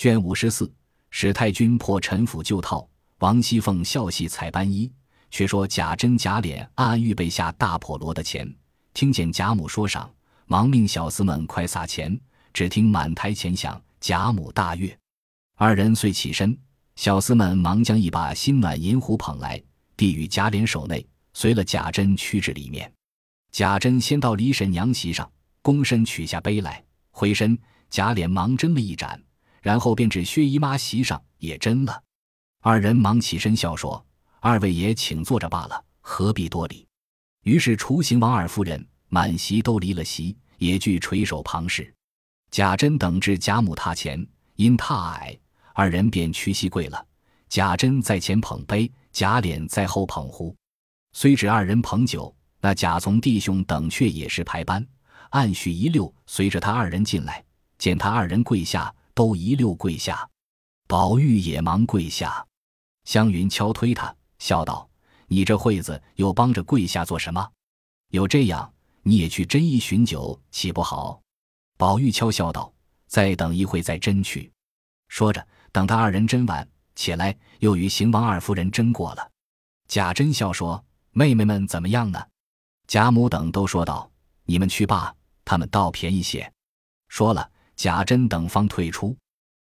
卷五十四，史太君破陈腐旧套，王熙凤笑戏采斑衣。却说贾珍、贾琏暗暗预备下大破罗的钱，听见贾母说赏，忙命小厮们快撒钱。只听满台钱响，贾母大悦，二人遂起身，小厮们忙将一把新暖银壶捧来，递与贾琏手内，随了贾珍趋至里面。贾珍先到李婶娘席上，躬身取下杯来，回身，贾琏忙斟了一盏，然后便至薛姨妈席上也斟了。二人忙起身笑说。二位爷请坐着罢了，何必多礼？于是厨行王二夫人满席都离了席，也俱垂手旁视。贾珍等至贾母榻前，因榻矮，二人便屈膝跪了。贾珍在前捧杯，贾琏在后捧壶。虽只二人捧酒，那贾从弟兄等却也是排班，按序一溜随着他二人进来，见他二人跪下，都一溜跪下。宝玉也忙跪下，湘云敲推他。笑道：“你这惠子又帮着跪下做什么？有这样，你也去斟一巡酒，岂不好？”宝玉悄笑道：“再等一会再斟去。”说着，等他二人斟完，起来又与邢王二夫人斟过了。贾珍笑说：“妹妹们怎么样呢？”贾母等都说道：“你们去罢，他们倒便宜些。”说了，贾珍等方退出。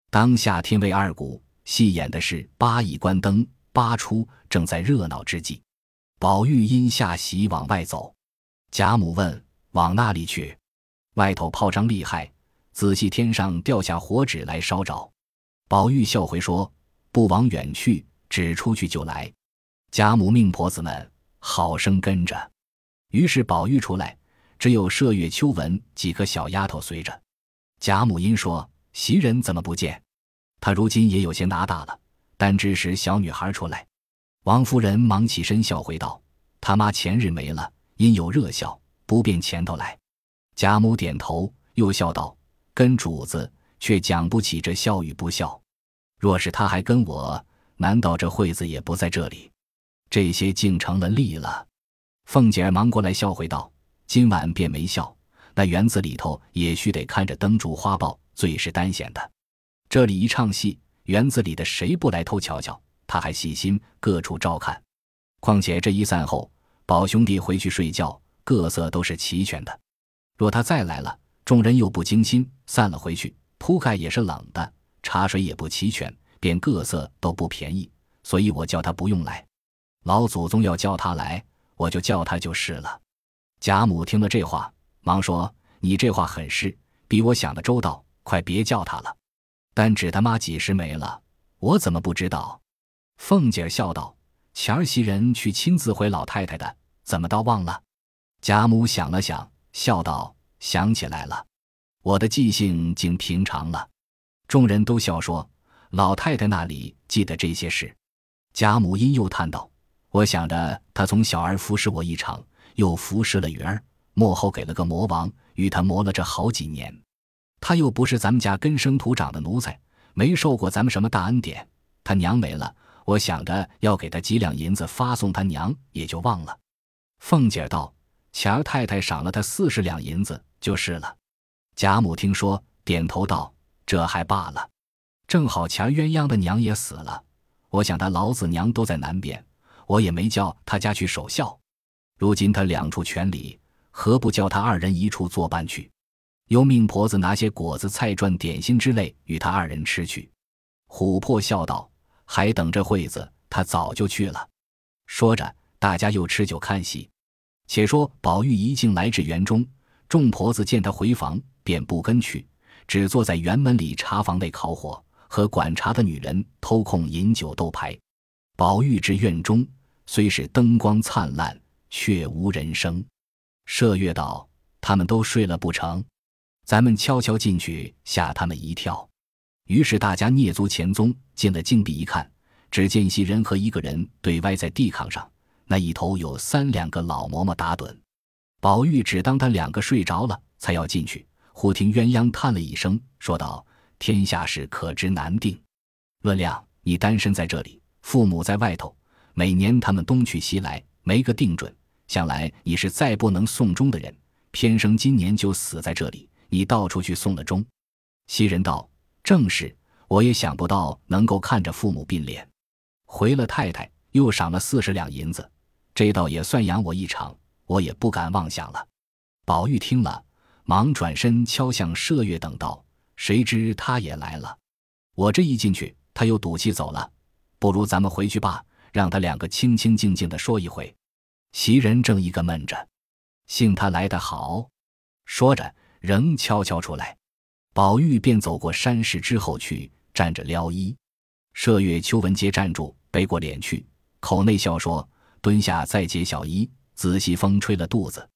当下天未二鼓，戏演的是八义关灯。八出正在热闹之际，宝玉因下席往外走，贾母问：“往那里去？”外头炮仗厉害，仔细天上掉下火纸来烧着。宝玉笑回说：“不往远去，只出去就来。”贾母命婆子们好生跟着。于是宝玉出来，只有麝月、秋纹几个小丫头随着。贾母因说：“袭人怎么不见？她如今也有些拿大了。”但知时小女孩出来，王夫人忙起身笑回道：“他妈前日没了，因有热笑，不便前头来。”贾母点头，又笑道：“跟主子却讲不起这笑与不笑。若是他还跟我，难道这惠子也不在这里？这些竟成了例了。”凤姐儿忙过来笑回道：“今晚便没笑，那园子里头也须得看着灯烛花豹，最是单闲的。这里一唱戏。”园子里的谁不来偷瞧瞧？他还细心各处照看。况且这一散后，宝兄弟回去睡觉，各色都是齐全的。若他再来了，众人又不精心，散了回去，铺盖也是冷的，茶水也不齐全，便各色都不便宜。所以我叫他不用来。老祖宗要叫他来，我就叫他就是了。贾母听了这话，忙说：“你这话很是，比我想的周到，快别叫他了。”但只他妈几时没了，我怎么不知道？凤姐笑道：“前儿袭人去亲自回老太太的，怎么倒忘了？”贾母想了想，笑道：“想起来了，我的记性竟平常了。”众人都笑说：“老太太那里记得这些事？”贾母因又叹道：“我想着她从小儿服侍我一场，又服侍了云儿，幕后给了个魔王，与他磨了这好几年。”他又不是咱们家根生土长的奴才，没受过咱们什么大恩典。他娘没了，我想着要给他几两银子发送他娘，也就忘了。凤姐道：“钱儿太太赏了他四十两银子，就是了。”贾母听说，点头道：“这还罢了。正好钱儿鸳鸯的娘也死了，我想他老子娘都在南边，我也没叫他家去守孝。如今他两处全离，何不叫他二人一处作伴去？”又命婆子拿些果子、菜馔、点心之类与他二人吃去。琥珀笑道：“还等着惠子，他早就去了。”说着，大家又吃酒看戏。且说宝玉一进来至园中，众婆子见他回房，便不跟去，只坐在园门里茶房内烤火，和管茶的女人偷空饮酒斗牌。宝玉至院中，虽是灯光灿烂，却无人声。麝月道：“他们都睡了不成？”咱们悄悄进去，吓他们一跳。于是大家蹑足潜踪，进了禁闭一看，只见袭人和一个人对歪在地炕上，那一头有三两个老嬷嬷打盹。宝玉只当他两个睡着了，才要进去，忽听鸳鸯叹了一声，说道：“天下事可知难定。论亮，你单身在这里，父母在外头，每年他们东去西来，没个定准。想来你是再不能送终的人，偏生今年就死在这里。”你到处去送了终，袭人道：“正是，我也想不到能够看着父母并脸，回了太太，又赏了四十两银子，这倒也算养我一场，我也不敢妄想了。宝玉听了，忙转身敲向麝月等道：“谁知他也来了，我这一进去，他又赌气走了，不如咱们回去吧，让他两个清清静静的说一回。”袭人正一个闷着，幸他来得好，说着仍悄悄出来。宝玉便走过山石之后去，站着撩衣。麝月、秋纹皆站住，背过脸去，口内笑说：“蹲下再解小衣。”仔细风吹了肚子。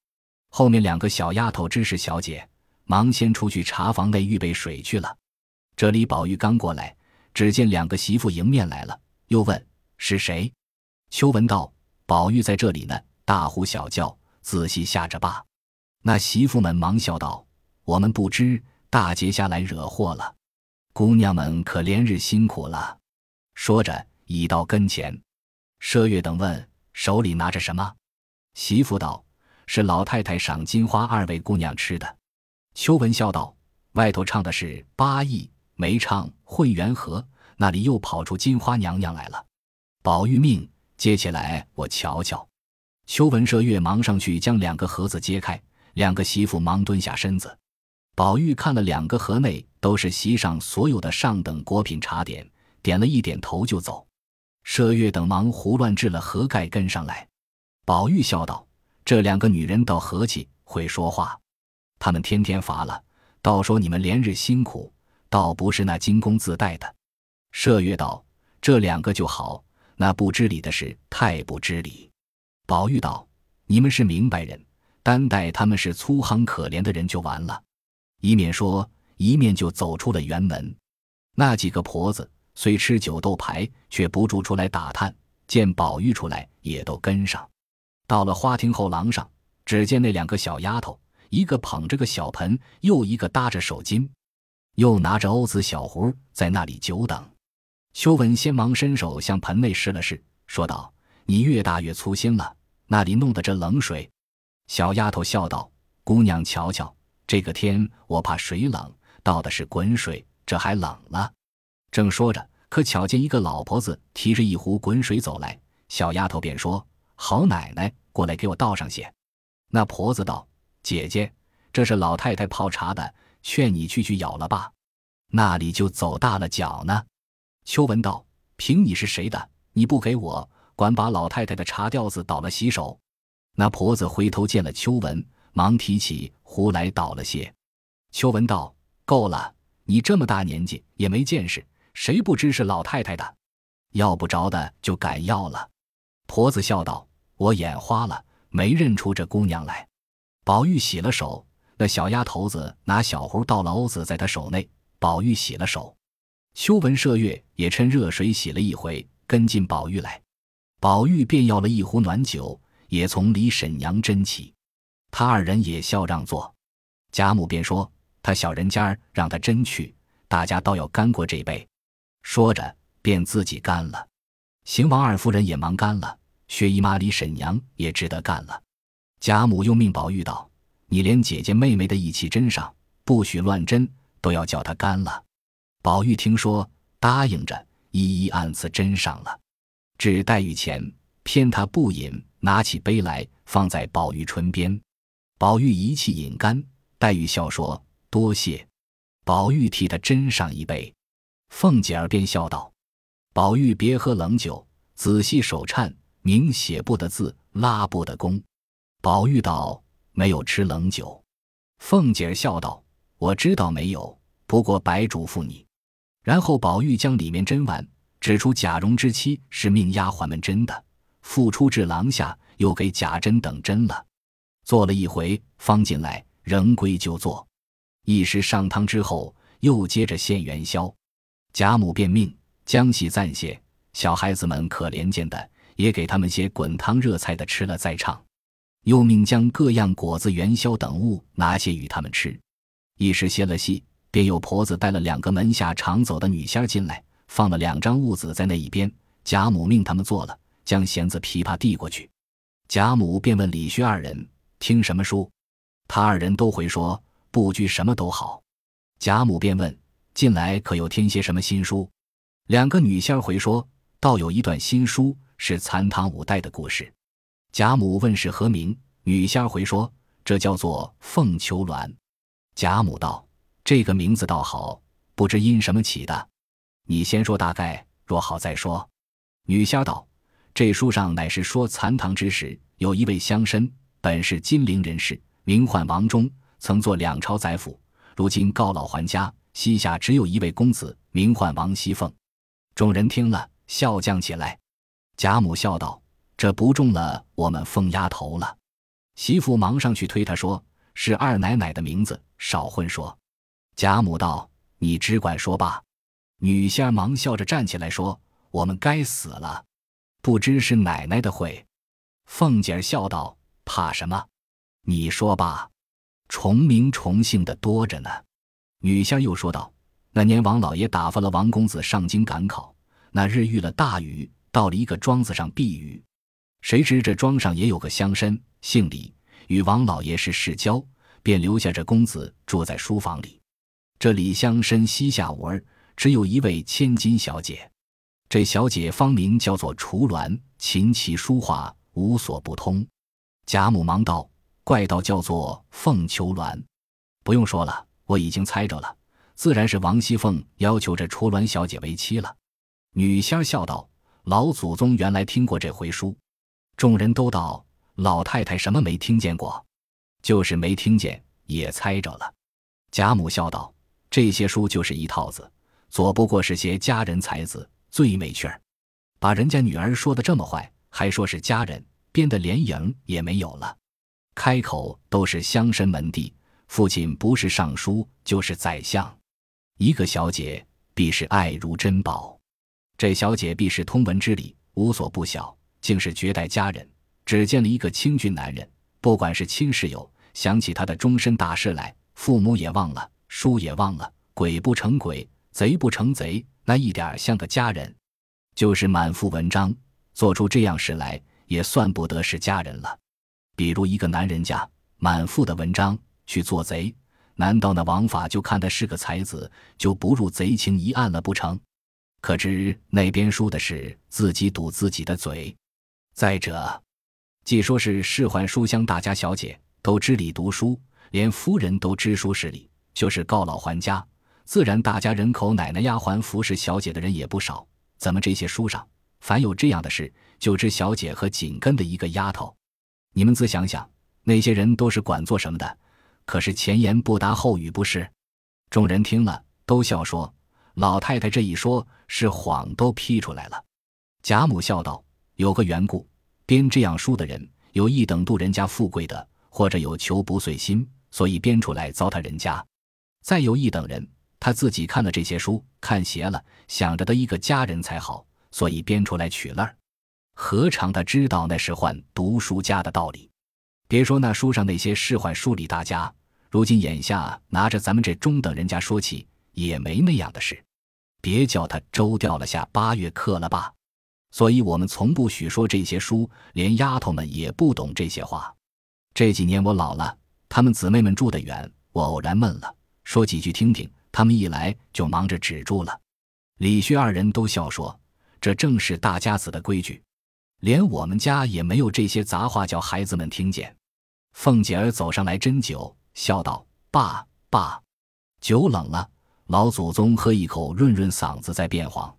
后面两个小丫头知是小姐，忙先出去茶房内预备水去了。这里宝玉刚过来，只见两个媳妇迎面来了，又问是谁。秋纹道：“宝玉在这里呢，大呼小叫，仔细吓着罢。”那媳妇们忙笑道：“我们不知。”大劫下来惹祸了，姑娘们可连日辛苦了。说着已到跟前，麝月等问手里拿着什么。媳妇道：“是老太太赏金花二位姑娘吃的。”秋文笑道：“外头唱的是八义，没唱混元和，那里又跑出金花娘娘来了。”宝玉命接起来，我瞧瞧。秋文、麝月忙上去将两个盒子揭开，两个媳妇忙蹲下身子。宝玉看了两个盒内都是席上所有的上等果品茶点，点了一点头就走。麝月等忙胡乱置了盒盖跟上来。宝玉笑道：“这两个女人倒和气，会说话。他们天天乏了，倒说你们连日辛苦，倒不是那金公自带的。”麝月道：“这两个就好，那不知礼的是太不知礼。”宝玉道：“你们是明白人，单待他们是粗行可怜的人就完了。”一面说，一面就走出了园门。那几个婆子虽吃酒斗牌，却不住出来打探。见宝玉出来，也都跟上。到了花厅后廊上，只见那两个小丫头，一个捧着个小盆，又一个搭着手巾，又拿着欧子小壶，在那里久等。秋文先忙伸手向盆内试了试，说道：“你越大越粗心了，那里弄的这冷水？”小丫头笑道：“姑娘瞧瞧。”这个天我怕水冷，倒的是滚水，这还冷了。正说着，可巧见一个老婆子提着一壶滚水走来，小丫头便说：“好奶奶，过来给我倒上些。”那婆子道：“姐姐，这是老太太泡茶的，劝你去去舀了吧。”那里就走大了脚呢。秋文道：“凭你是谁的，你不给我，管把老太太的茶吊子倒了洗手。”那婆子回头见了秋文。忙提起壶来倒了些，秋文道：“够了，你这么大年纪也没见识，谁不知是老太太的？要不着的就敢要了。”婆子笑道：“我眼花了，没认出这姑娘来。”宝玉洗了手，那小丫头子拿小壶倒了瓯子在他手内。宝玉洗了手，秋文、麝月也趁热水洗了一回，跟进宝玉来。宝玉便要了一壶暖酒，也从李婶娘斟起。他二人也笑让座，贾母便说：“他小人家让他斟去，大家倒要干过这杯。”说着便自己干了。邢王二夫人也忙干了，薛姨妈、李婶娘也只得干了。贾母又命宝玉道：“你连姐姐妹妹的一起斟上，不许乱斟，都要叫他干了。”宝玉听说，答应着，一一按次斟上了。至黛玉前，偏他不饮，拿起杯来放在宝玉唇边。宝玉一气饮干，黛玉笑说：“多谢。”宝玉替他斟上一杯，凤姐儿便笑道：“宝玉别喝冷酒，仔细手颤，明写不得字，拉不得弓。”宝玉道：“没有吃冷酒。”凤姐儿笑道：“我知道没有，不过白嘱咐你。”然后宝玉将里面斟完，指出贾蓉之妻是命丫鬟们斟的，复出至廊下，又给贾珍等斟了。做了一回，方进来，仍归就坐。一时上汤之后，又接着献元宵。贾母便命将戏暂歇，小孩子们可怜见的，也给他们些滚汤热菜的吃了再唱。又命将各样果子、元宵等物拿些与他们吃。一时歇了戏，便有婆子带了两个门下常走的女仙进来，放了两张物子在那一边。贾母命他们坐了，将弦子、琵琶递过去。贾母便问李薛二人。听什么书？他二人都回说不拘什么都好。贾母便问：“近来可有添些什么新书？”两个女仙儿回说：“倒有一段新书，是残唐五代的故事。”贾母问是何名，女仙儿回说：“这叫做《凤求鸾》。”贾母道：“这个名字倒好，不知因什么起的？你先说大概，若好再说。”女仙道：“这书上乃是说残唐之时，有一位乡绅，本是金陵人士，名唤王忠，曾做两朝宰辅，如今告老还家，膝下只有一位公子，名唤王熙凤。”众人听了，笑将起来。贾母笑道：“这不中了我们凤丫头了。”媳妇忙上去推他说：“是二奶奶的名字，少混说。”贾母道：“你只管说罢。”女仙忙笑着站起来说：“我们该死了，不知是奶奶的会。”凤姐儿笑道：“怕什么？你说吧，重名重姓的多着呢。”女仙又说道。那年王老爷打发了王公子上京赶考，那日遇了大雨，到了一个庄子上避雨。谁知这庄上也有个乡绅，姓李，与王老爷是世交，便留下这公子住在书房里。这李乡绅膝下无儿，只有一位千金小姐。这小姐芳名叫做楚鸾，琴棋书画无所不通。贾母忙道：“怪道叫做凤求鸾，不用说了，我已经猜着了。”自然是王熙凤要求这楚鸾小姐为妻了。女仙笑道：“老祖宗原来听过这回书。”众人都道：“老太太什么没听见过？就是没听见，也猜着了。”贾母笑道：“这些书就是一套子，左不过是些佳人才子，最没趣儿。把人家女儿说的这么坏，还说是佳人，编的连影也没有了。开口都是乡绅门第，父亲不是尚书就是宰相。”一个小姐必是爱如珍宝，这小姐必是通文之理无所不晓，竟是绝代佳人。只见了一个清俊男人，不管是亲室友，想起他的终身大事来，父母也忘了，书也忘了，鬼不成鬼，贼不成贼，那一点像个家人，就是满腹文章，做出这样事来，也算不得是家人了。比如一个男人家满腹的文章去做贼。难道那王法就看他是个才子，就不入贼情一案了不成？可知那边书的是自己堵自己的嘴。再者，既说是世宦书香大家小姐都知礼读书，连夫人都知书识礼，就是告老还家，自然大家人口奶奶丫鬟服侍小姐的人也不少。怎么这些书上凡有这样的事，就知小姐和紧跟的一个丫头？你们自想想，那些人都是管做什么的？可是前言不搭后语，不是？众人听了都笑说：“老太太这一说，是谎都批出来了。”贾母笑道：“有个缘故，编这样书的人，有一等度人家富贵的，或者有求不遂心，所以编出来糟蹋人家；再有一等人，他自己看了这些书，看邪了，想着得一个家人才好，所以编出来取乐儿。何尝他知道那是换读书家的道理？别说那书上那些仕宦书理大家。”如今眼下拿着咱们这中等人家说起，也没那样的事。别叫他周掉了下八月课了吧。所以我们从不许说这些书，连丫头们也不懂这些话。这几年我老了，他们姊妹们住得远，我偶然闷了，说几句听听。他们一来就忙着止住了。李薛二人都笑说：“这正是大家子的规矩，连我们家也没有这些杂话叫孩子们听见。”凤姐儿走上来斟酒。笑道：“爸爸，酒冷了，老祖宗喝一口润润嗓子再变黄。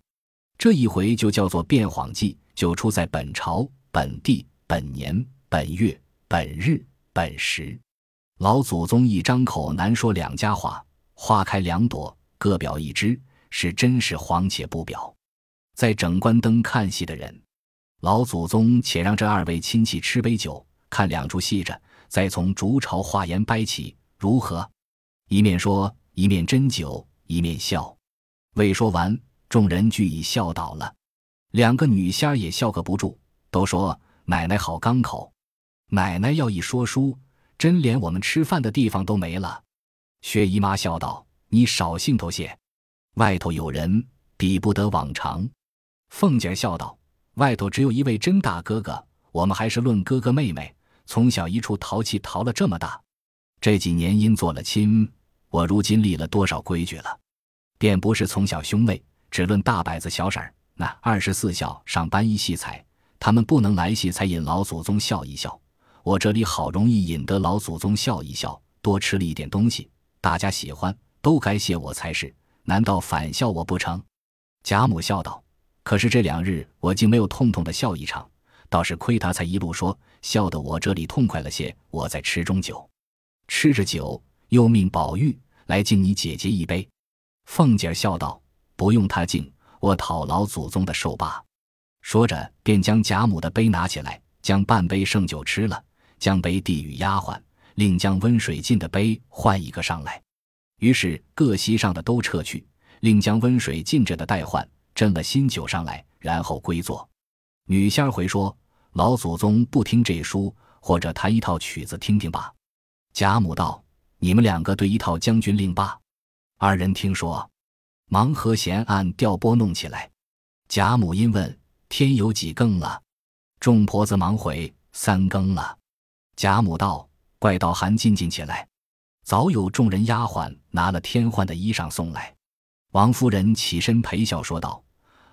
这一回就叫做变黄记，就出在本朝、本地、本年、本月、本日、本时。老祖宗一张口难说两家话，花开两朵，各表一枝，是真是黄且不表。在整关灯看戏的人，老祖宗且让这二位亲戚吃杯酒，看两出戏着。”再从竹巢话言掰起，如何？一面说，一面斟酒，一面笑。未说完，众人俱已笑倒了。两个女仙儿也笑个不住，都说：“奶奶好刚口，奶奶要一说书，真连我们吃饭的地方都没了。”薛姨妈笑道：“你少兴头些，外头有人，比不得往常。”凤姐笑道：“外头只有一位真大哥哥，我们还是论哥哥妹妹。”从小一处淘气淘了这么大，这几年因做了亲，我如今立了多少规矩了？便不是从小兄妹，只论大伯子、小婶儿。那二十四孝上班一戏彩，他们不能来戏，才引老祖宗笑一笑。我这里好容易引得老祖宗笑一笑，多吃了一点东西，大家喜欢，都该谢我才是。难道反笑我不成？贾母笑道：“可是这两日我竟没有痛痛的笑一场，倒是亏他才一路说笑得我这里痛快了些。我在吃中酒，吃着酒，又命宝玉来敬你姐姐一杯。”凤姐笑道：“不用他敬，我讨老祖宗的寿罢。”说着，便将贾母的杯拿起来，将半杯剩酒吃了，将杯递与丫鬟，另将温水浸的杯换一个上来。于是各席上的都撤去，另将温水浸着的代换，斟了新酒上来，然后归坐。女仙儿回说：“老祖宗不听这书，或者弹一套曲子听听吧。”贾母道：“你们两个对一套《将军令》吧。”二人听说，忙和弦按调拨弄起来。贾母因问：“天有几更了？”众婆子忙回：“三更了。”贾母道：“怪道寒进进起来。”早有众人丫鬟拿了添换的衣裳送来，王夫人起身陪笑说道：“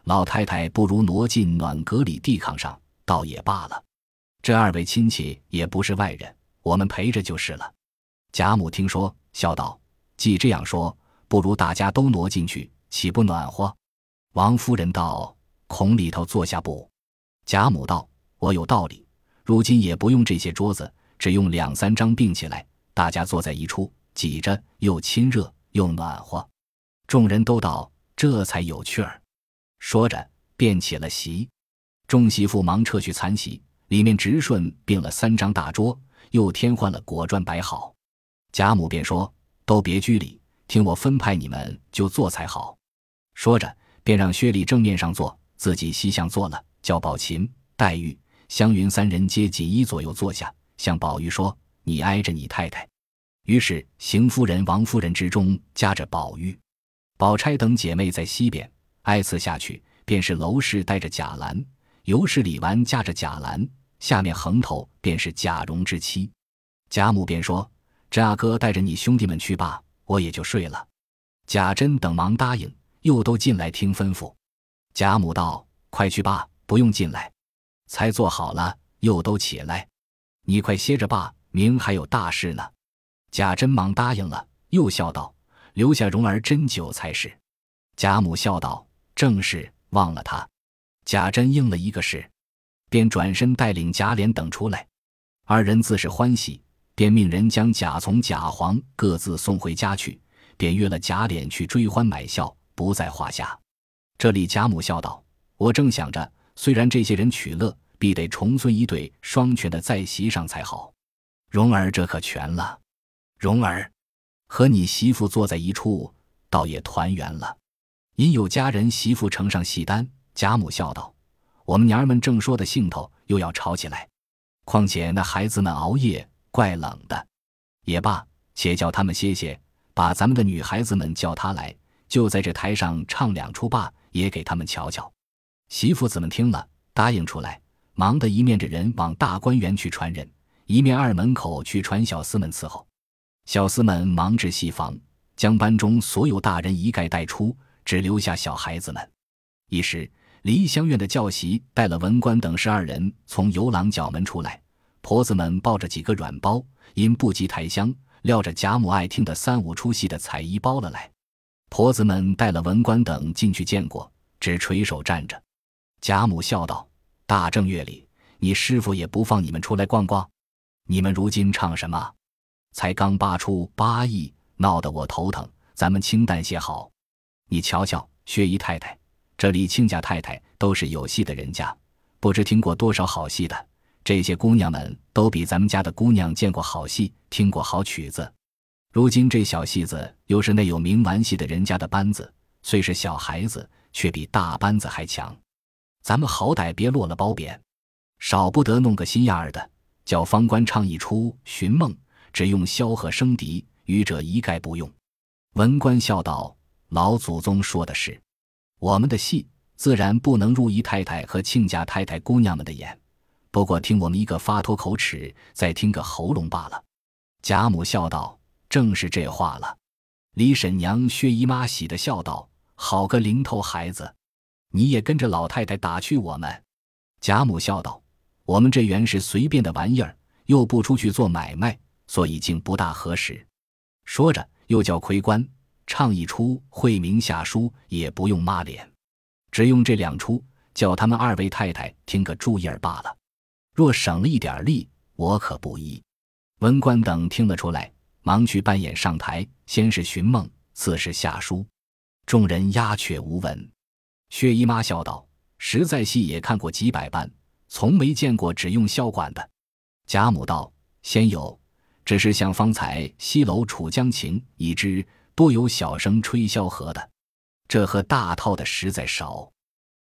老太太不如挪进暖阁里地炕上，倒也罢了。这二位亲戚也不是外人，我们陪着就是了。”贾母听说，笑道：“既这样说，不如大家都挪进去，岂不暖和？”王夫人道：“孔里头坐下不？”贾母道：“我有道理，如今也不用这些桌子，只用两三张并起来。”大家坐在一处，挤着又亲热又暖和，众人都道这才有趣儿。说着，便起了席。众媳妇忙撤去残席，里面直顺并了三张大桌，又添换了果砖摆好。贾母便说：“都别拘礼，听我分派，你们就坐才好。”说着，便让薛礼正面上坐，自己西向坐了，叫宝琴、黛玉、湘云三人皆锦衣左右坐下，向宝玉说。你挨着你太太，于是邢夫人、王夫人之中夹着宝玉，宝钗等姐妹在西边挨次下去，便是娄氏带着贾兰，尤氏、李纨夹着贾兰，下面横头便是贾蓉之妻。贾母便说：“这阿哥带着你兄弟们去吧，我也就睡了。”贾珍等忙答应，又都进来听吩咐。贾母道：“快去吧，不用进来。”才坐好了，又都起来，你快歇着吧。明还有大事呢，贾珍忙答应了，又笑道：“留下蓉儿斟酒才是。”贾母笑道：“正是，忘了他。”贾珍应了一个是，便转身带领贾琏等出来。二人自是欢喜，便命人将贾从、贾黄各自送回家去，便约了贾琏去追欢买笑，不在话下。这里贾母笑道：“我正想着，虽然这些人取乐，必得重孙一对双全的在席上才好。”蓉儿这可全了，蓉儿和你媳妇坐在一处，倒也团圆了。因有家人媳妇呈上戏单，贾母笑道：“我们娘儿们正说的兴头，又要吵起来。况且那孩子们熬夜，怪冷的。也罢，且叫他们歇歇，把咱们的女孩子们叫他来，就在这台上唱两出罢，也给他们瞧瞧。”媳妇子们听了，答应出来，忙得一面着人往大观园去传人。一面二门口去传小厮们伺候，小厮们忙至戏房，将班中所有大人一概带出，只留下小孩子们。一时，梨香院的教习带了文官等十二人从游廊角门出来，婆子们抱着几个软包，因不及抬箱，撂着贾母爱听的三五出戏的彩衣包了来。婆子们带了文官等进去见过，只垂手站着。贾母笑道：“大正月里，你师傅也不放你们出来逛逛。”你们如今唱什么？才刚扒出八亿，闹得我头疼。咱们清淡些好。你瞧瞧，薛姨太太，这里亲家太太都是有戏的人家，不知听过多少好戏的。这些姑娘们都比咱们家的姑娘见过好戏，听过好曲子。如今这小戏子又是那有名玩戏的人家的班子，虽是小孩子，却比大班子还强。咱们好歹别落了褒贬，少不得弄个心眼儿的。叫方官唱一出《寻梦》，只用箫和笙笛，余者一概不用。文官笑道：“老祖宗说的是，我们的戏自然不能入姨太太和亲家太太姑娘们的眼。不过听我们一个发脱口齿，再听个喉咙罢了。”贾母笑道：“正是这话了。”李婶娘、薛姨妈喜的笑道：“好个零头孩子，你也跟着老太太打趣我们。”贾母笑道：“我们这原是随便的玩意儿，又不出去做买卖，所以竟不大合适。”说着，又叫魁官唱一出惠明下书，也不用抹脸，只用这两出，叫他们二位太太听个注意儿罢了。若省了一点力，我可不依。文官等听得出来。忙去扮演上台，先是寻梦，次是下书，众人鸦雀无闻。薛姨妈笑道：“实在戏也看过几百般，从没见过只用箫管的。”贾母道：“先有，只是像方才西楼楚江情已知，多有小生吹箫和的，这和大套的实在少。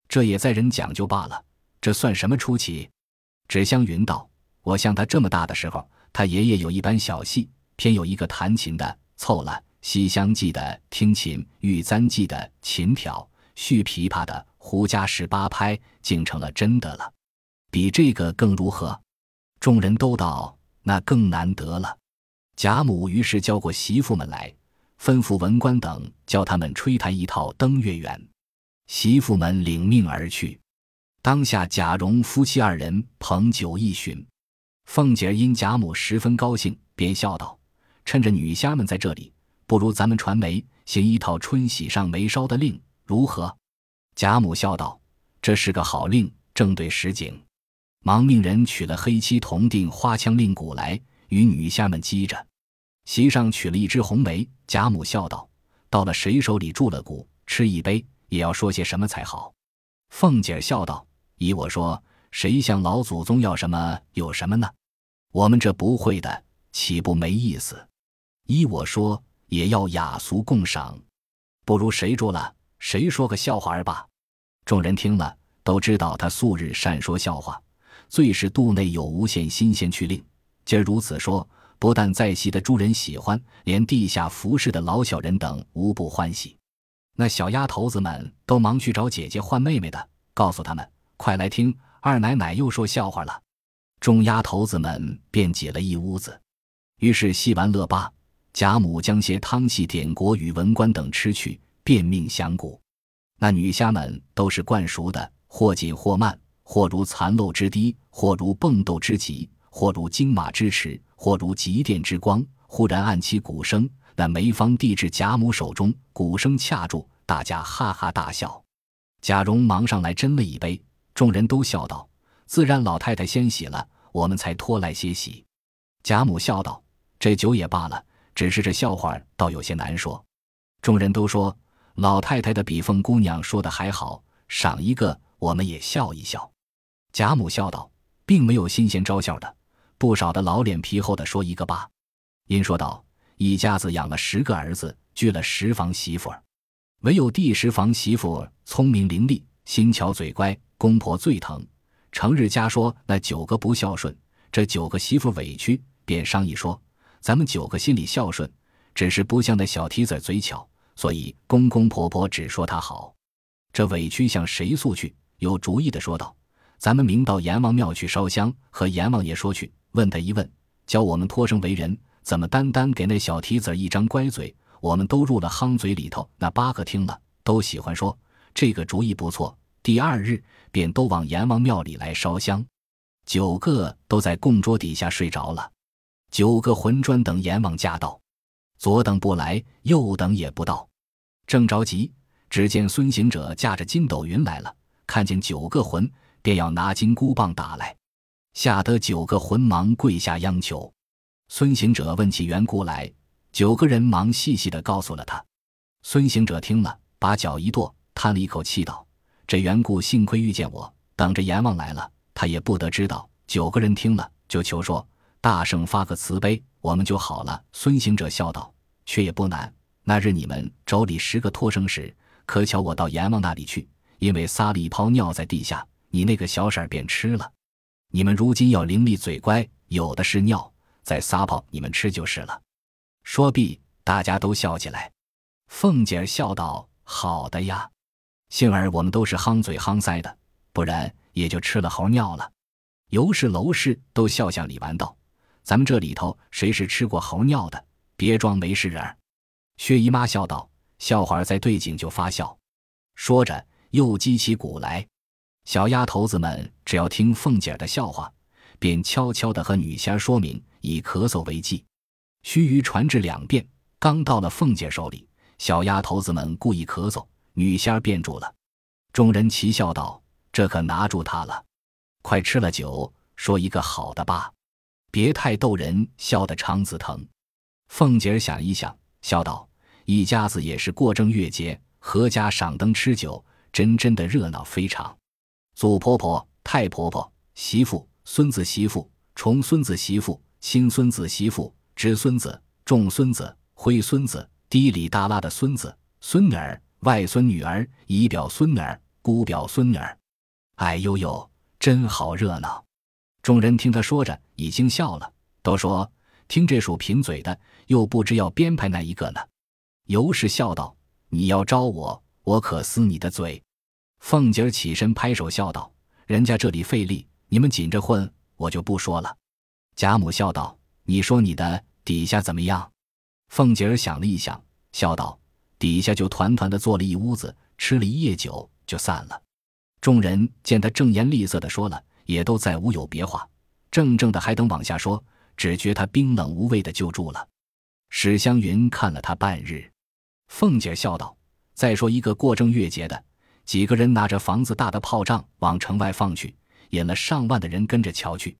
这也在人讲究罢了。这算什么出奇？”纸香云道：“我像他这么大的时候，他爷爷有一班小戏。”偏有一个弹琴的，凑了《西厢记》的听琴，《玉簪记》的琴挑，续琵琶的胡家十八拍，竟成了真的了。比这个更如何？众人都道那更难得了。贾母于是叫过媳妇们来，吩咐文官等叫他们吹弹一套《登月圆》。媳妇们领命而去。当下贾蓉夫妻二人捧酒一巡，凤姐因贾母十分高兴，便笑道。趁着女虾们在这里，不如咱们传媒行一套春喜上眉梢的令，如何？贾母笑道：“这是个好令，正对实景。”忙命人取了黑漆铜锭花枪令鼓来，与女下们击着。席上取了一支红梅。贾母笑道：“到了谁手里住了鼓，吃一杯，也要说些什么才好。”凤姐笑道：“依我说，谁向老祖宗要什么有什么呢？我们这不会的，岂不没意思？”依我说，也要雅俗共赏，不如谁住了，谁说个笑话儿吧。众人听了，都知道他素日善说笑话，最是肚内有无限新鲜趣令。今儿如此说，不但在席的诸人喜欢，连地下服侍的老小人等无不欢喜。那小丫头子们都忙去找姐姐换妹妹的，告诉他们：“快来听，二奶奶又说笑话了。”众丫头子们便挤了一屋子，于是戏完乐罢。贾母将些汤戏典国与文官等吃去，便命响鼓。那女虾们都是惯熟的，或紧或慢，或如残漏之滴，或如蹦斗之急，或如惊马之驰，或如急电之光。忽然按起鼓声，那梅芳递至贾母手中，鼓声恰住，大家哈哈大笑。贾蓉忙上来斟了一杯，众人都笑道：“自然老太太先洗了，我们才拖来些喜。”贾母笑道：“这酒也罢了。”只是这笑话倒有些难说，众人都说老太太的比凤姑娘说的还好，赏一个我们也笑一笑。贾母笑道，并没有新鲜招笑的，不少的老脸皮厚的说一个吧。因说道，一家子养了十个儿子，聚了十房媳妇儿，唯有第十房媳妇聪明伶俐，心巧嘴乖，公婆最疼。成日家说那九个不孝顺，这九个媳妇委屈，便商议说。咱们九个心里孝顺，只是不像那小蹄子嘴巧，所以公公婆婆只说他好。这委屈向谁诉去？有主意的说道：“咱们明到阎王庙去烧香，和阎王爷说去，问他一问，教我们托生为人，怎么单单给那小蹄子一张乖嘴？我们都入了夯嘴里头。那八个听了都喜欢说这个主意不错。第二日便都往阎王庙里来烧香，九个都在供桌底下睡着了。”九个魂专等阎王驾到，左等不来，右等也不到，正着急，只见孙行者驾着筋斗云来了，看见九个魂，便要拿金箍棒打来，吓得九个魂忙跪下央求。孙行者问起缘故来，九个人忙细细的告诉了他。孙行者听了，把脚一跺，叹了一口气道：“这缘故幸亏遇见我，等着阎王来了，他也不得知道。”九个人听了，就求说。大圣发个慈悲，我们就好了。孙行者笑道：“却也不难。那日你们妯娌十个托生时，可巧我到阎王那里去，因为撒了一泡尿在地下，你那个小婶儿便吃了。你们如今要伶俐嘴乖，有的是尿，再撒泡你们吃就是了。”说毕，大家都笑起来。凤姐儿笑道：“好的呀，幸而我们都是夯嘴夯腮的，不然也就吃了猴尿了。”尤氏、娄氏都笑向李纨道。咱们这里头谁是吃过猴尿的？别装没事人儿。薛姨妈笑道：“笑话儿在对景就发笑。”说着又击起鼓来。小丫头子们只要听凤姐儿的笑话，便悄悄地和女仙儿说明，以咳嗽为忌。须臾传至两遍，刚到了凤姐手里，小丫头子们故意咳嗽，女仙儿便住了。众人齐笑道：“这可拿住他了！快吃了酒，说一个好的吧，别太逗人，笑得肠子疼。”凤姐儿想一想，笑道：“一家子也是过正月节，阖家赏灯吃酒，真真的热闹非常。”祖婆婆、太婆婆、媳妇、孙子媳妇、重孙子媳妇、亲孙子媳妇、侄孙子、重孙子、灰孙子、滴里哒啦的孙子、孙女儿、外孙女儿、姨表孙女儿、姑表孙女儿，哎呦呦，真好热闹！众人听他说着，已经笑了，都说听这属贫嘴的，又不知要编排哪一个呢。尤氏笑道：“你要招我，我可撕你的嘴。”凤姐儿起身拍手笑道：“人家这里费力，你们紧着混，我就不说了。”贾母笑道：“你说你的底下怎么样？”凤姐儿想了一想，笑道：“底下就团团的坐了一屋子，吃了一夜酒，就散了。”众人见他正言厉色的说了，也都再无有别话，怔怔的还等往下说，只觉他冰冷无味的就住了。史湘云看了他半日，凤姐笑道：“再说一个过正月节的。”几个人拿着房子大的炮仗往城外放去，引了上万的人跟着瞧去。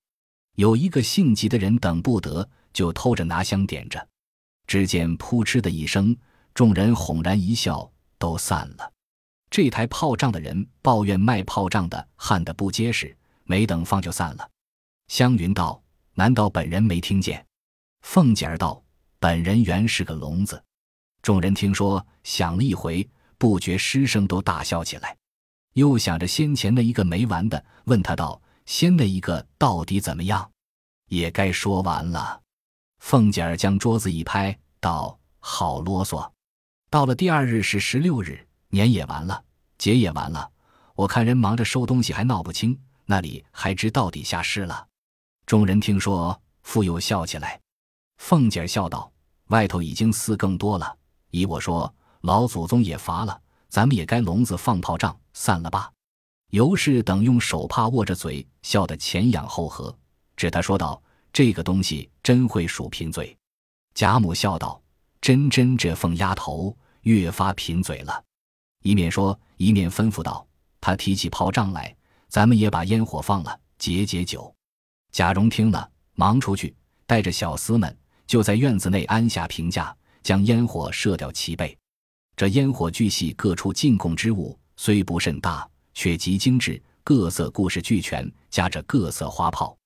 有一个性急的人等不得，就偷着拿香点着。只见扑哧的一声，众人哄然一笑，都散了。这台炮仗的人抱怨卖炮仗的焊得不结实，没等放就散了。湘云道：“难道本人没听见？”凤姐儿道：“本人原是个聋子。”众人听说，想了一回。不觉失声都大笑起来，又想着先前那一个没完的，问他道：“先那一个到底怎么样？”也该说完了。凤姐儿将桌子一拍，道：“好啰嗦！到了第二日是十六日，年也完了，节也完了。我看人忙着收东西，还闹不清，那里还知到底下诗了。”众人听说，复又笑起来。凤姐儿笑道：“外头已经四更多了，依我说。”老祖宗也乏了，咱们也该笼子放炮仗散了吧。尤氏等用手帕握着嘴，笑得前仰后合。指他说道：“这个东西真会数贫嘴。”贾母笑道：“真真这凤丫头越发贫嘴了。”一面说，一面吩咐道：“他提起炮仗来，咱们也把烟火放了，解解酒。”贾蓉听了，忙出去，带着小厮们，就在院子内安下平架，将烟火射掉齐备。这烟火巨细，各处进贡之物虽不甚大，却极精致，各色故事俱全，夹着各色花炮。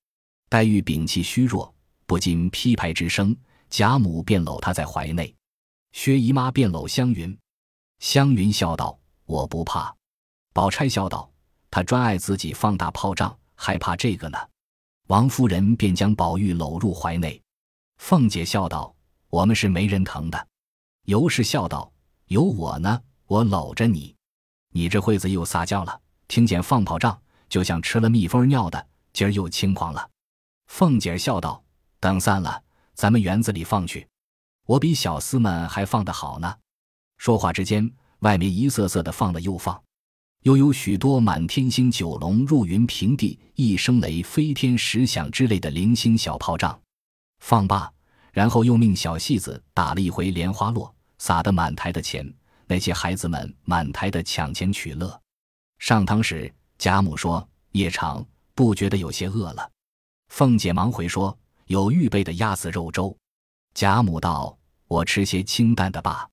黛玉屏气虚弱，不禁劈拍之声。贾母便搂她在怀内，薛姨妈便搂湘云。湘云笑道：“我不怕。”宝钗笑道：“她专爱自己放大炮仗，还怕这个呢？”王夫人便将宝玉搂入怀内。凤姐笑道：“我们是没人疼的。”尤氏笑道。有我呢，我搂着你，你这会子又撒娇了。听见放炮仗，就像吃了蜜蜂尿的，今儿又轻狂了。凤姐笑道：“等散了，咱们园子里放去，我比小厮们还放得好呢。”说话之间，外面一瑟瑟的放了又放，又有许多满天星、九龙入云、平地一声雷、飞天石响之类的零星小炮仗。放罢，然后又命小戏子打了一回莲花落。撒得满台的钱，那些孩子们满台的抢钱取乐。上堂时，贾母说：“夜长，不觉得有些饿了。”凤姐忙回说：“有预备的鸭子肉粥。”贾母道：“我吃些清淡的吧。”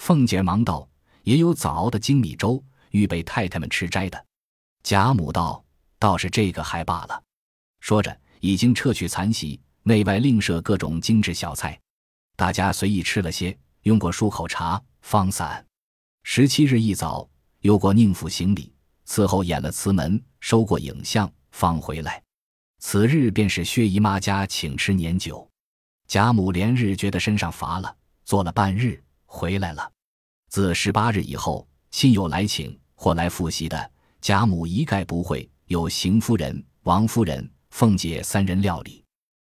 凤姐忙道：“也有早熬的精米粥，预备太太们吃斋的。”贾母道：“倒是这个还罢了。”说着，已经撤去残席，内外另设各种精致小菜，大家随意吃了些。用过漱口茶，方散。十七日一早，又过宁府行礼，伺候演了祠门，收过影像，方回来。此日便是薛姨妈家请吃年酒。贾母连日觉得身上乏了，坐了半日，回来了。自十八日以后，亲友来请或来复习的，贾母一概不会。有邢夫人、王夫人、凤姐三人料理，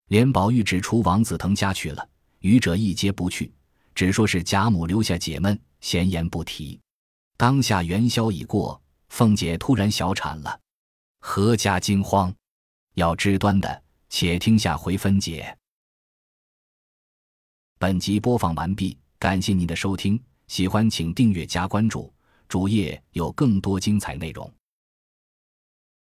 连宝玉只出王子腾家去了，余者一皆不去。只说是贾母留下解闷，闲言不提。当下元宵已过，凤姐突然小产了，阖家惊慌。要知端的，且听下回分解。本集播放完毕，感谢您的收听，喜欢请订阅加关注，主页有更多精彩内容。